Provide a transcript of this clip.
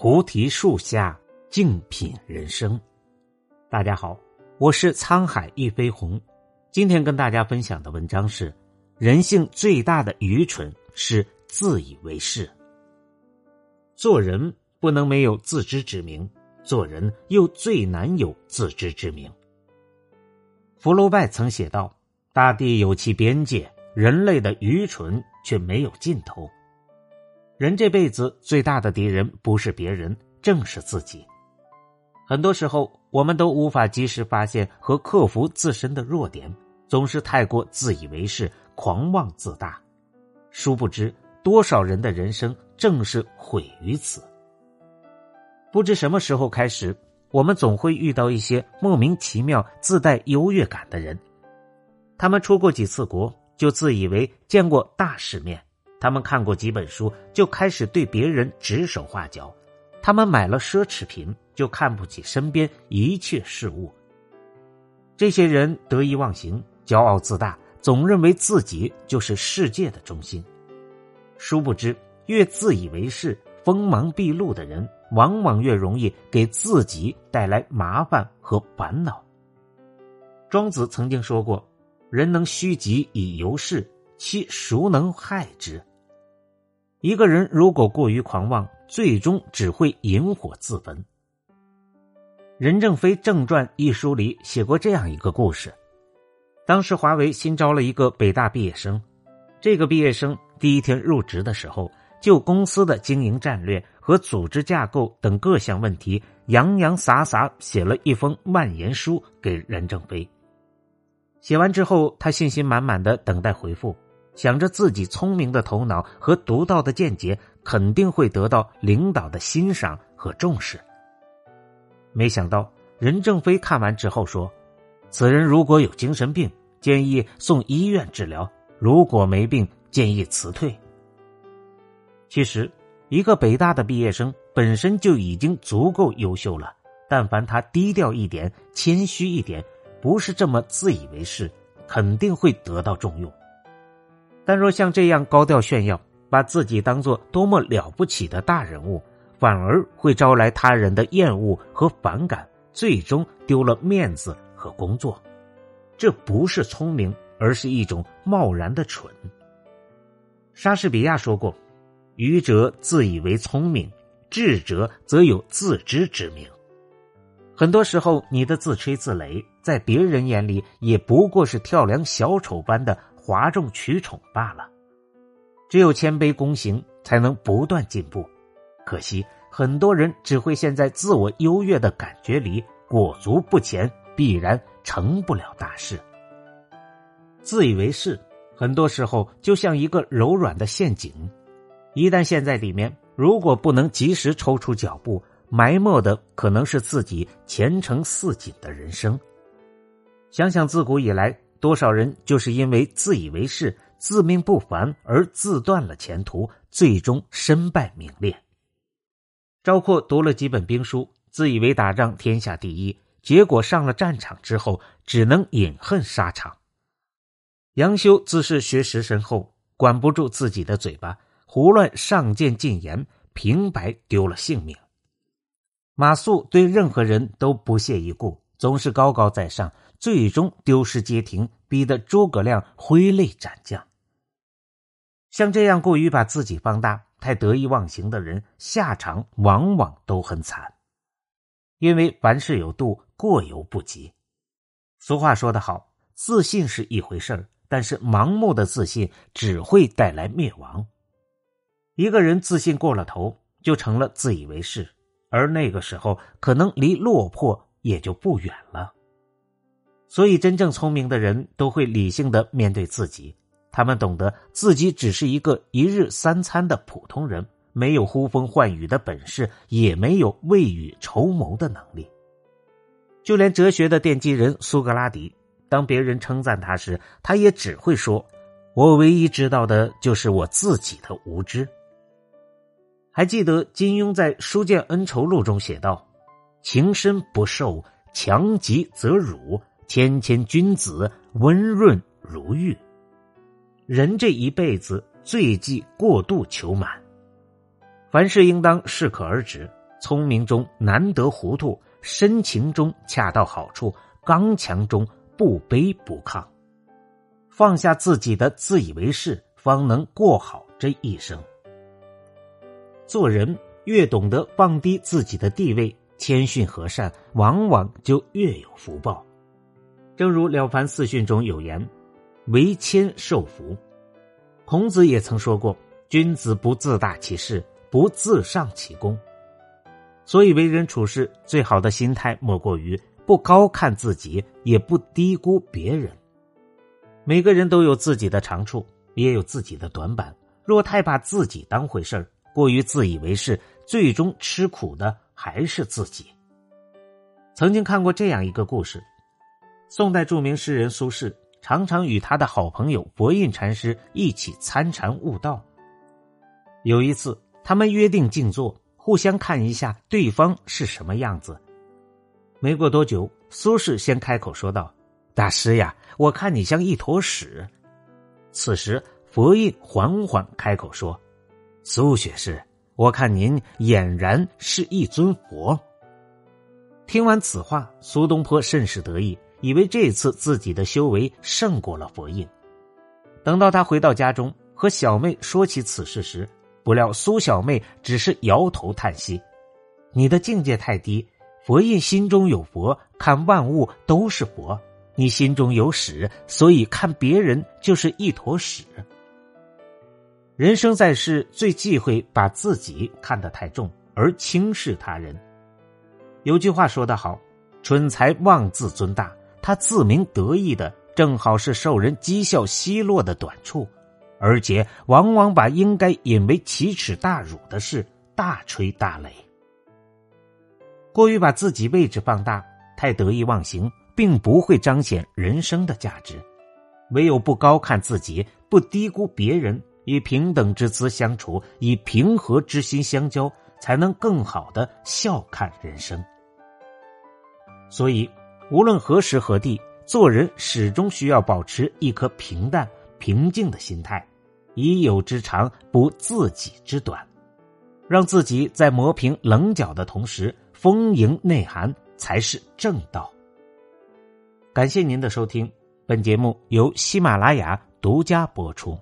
菩提树下，静品人生。大家好，我是沧海一飞鸿。今天跟大家分享的文章是：人性最大的愚蠢是自以为是。做人不能没有自知之明，做人又最难有自知之明。福楼拜曾写道：“大地有其边界，人类的愚蠢却没有尽头。”人这辈子最大的敌人不是别人，正是自己。很多时候，我们都无法及时发现和克服自身的弱点，总是太过自以为是、狂妄自大。殊不知，多少人的人生正是毁于此。不知什么时候开始，我们总会遇到一些莫名其妙、自带优越感的人。他们出过几次国，就自以为见过大世面。他们看过几本书，就开始对别人指手画脚；他们买了奢侈品，就看不起身边一切事物。这些人得意忘形、骄傲自大，总认为自己就是世界的中心。殊不知，越自以为是、锋芒毕露的人，往往越容易给自己带来麻烦和烦恼。庄子曾经说过：“人能虚己以游世，其孰能害之？”一个人如果过于狂妄，最终只会引火自焚。任正非正传一书里写过这样一个故事：当时华为新招了一个北大毕业生，这个毕业生第一天入职的时候，就公司的经营战略和组织架构等各项问题，洋洋洒洒写了一封万言书给任正非。写完之后，他信心满满的等待回复。想着自己聪明的头脑和独到的见解肯定会得到领导的欣赏和重视，没想到任正非看完之后说：“此人如果有精神病，建议送医院治疗；如果没病，建议辞退。”其实，一个北大的毕业生本身就已经足够优秀了，但凡他低调一点、谦虚一点，不是这么自以为是，肯定会得到重用。但若像这样高调炫耀，把自己当做多么了不起的大人物，反而会招来他人的厌恶和反感，最终丢了面子和工作。这不是聪明，而是一种贸然的蠢。莎士比亚说过：“愚者自以为聪明，智者则有自知之明。”很多时候，你的自吹自擂，在别人眼里也不过是跳梁小丑般的。哗众取宠罢了，只有谦卑躬行，才能不断进步。可惜很多人只会陷在自我优越的感觉里，裹足不前，必然成不了大事。自以为是，很多时候就像一个柔软的陷阱，一旦陷在里面，如果不能及时抽出脚步，埋没的可能是自己前程似锦的人生。想想自古以来。多少人就是因为自以为是、自命不凡而自断了前途，最终身败名裂。赵括读了几本兵书，自以为打仗天下第一，结果上了战场之后，只能饮恨沙场。杨修自是学识深厚，管不住自己的嘴巴，胡乱上谏进言，平白丢了性命。马谡对任何人都不屑一顾，总是高高在上。最终丢失街亭，逼得诸葛亮挥泪斩将。像这样过于把自己放大、太得意忘形的人，下场往往都很惨。因为凡事有度，过犹不及。俗话说得好，自信是一回事儿，但是盲目的自信只会带来灭亡。一个人自信过了头，就成了自以为是，而那个时候，可能离落魄也就不远了。所以，真正聪明的人都会理性的面对自己。他们懂得自己只是一个一日三餐的普通人，没有呼风唤雨的本事，也没有未雨绸缪的能力。就连哲学的奠基人苏格拉底，当别人称赞他时，他也只会说：“我唯一知道的就是我自己的无知。”还记得金庸在《书剑恩仇录》中写道：“情深不寿，强极则辱。”谦谦君子，温润如玉。人这一辈子最忌过度求满，凡事应当适可而止。聪明中难得糊涂，深情中恰到好处，刚强中不卑不亢。放下自己的自以为是，方能过好这一生。做人越懂得放低自己的地位，谦逊和善，往往就越有福报。正如《了凡四训》中有言：“为谦受福。”孔子也曾说过：“君子不自大其事，不自上其功。”所以，为人处事最好的心态，莫过于不高看自己，也不低估别人。每个人都有自己的长处，也有自己的短板。若太把自己当回事儿，过于自以为是，最终吃苦的还是自己。曾经看过这样一个故事：宋代著名诗人苏轼常常与他的好朋友佛印禅师一起参禅悟道。有一次，他们约定静坐，互相看一下对方是什么样子。没过多久，苏轼先开口说道。大师呀，我看你像一坨屎。此时，佛印缓缓开口说：“苏学士，我看您俨然是一尊佛。”听完此话，苏东坡甚是得意，以为这次自己的修为胜过了佛印。等到他回到家中，和小妹说起此事时，不料苏小妹只是摇头叹息：“你的境界太低，佛印心中有佛，看万物都是佛。”你心中有屎，所以看别人就是一坨屎。人生在世，最忌讳把自己看得太重，而轻视他人。有句话说得好：“蠢才妄自尊大。”他自鸣得意的，正好是受人讥笑奚落的短处，而且往往把应该引为奇耻大辱的事大吹大擂。过于把自己位置放大，太得意忘形。并不会彰显人生的价值，唯有不高看自己，不低估别人，以平等之姿相处，以平和之心相交，才能更好的笑看人生。所以，无论何时何地，做人始终需要保持一颗平淡平静的心态，以有之长补自己之短，让自己在磨平棱角的同时，丰盈内涵，才是正道。感谢您的收听，本节目由喜马拉雅独家播出。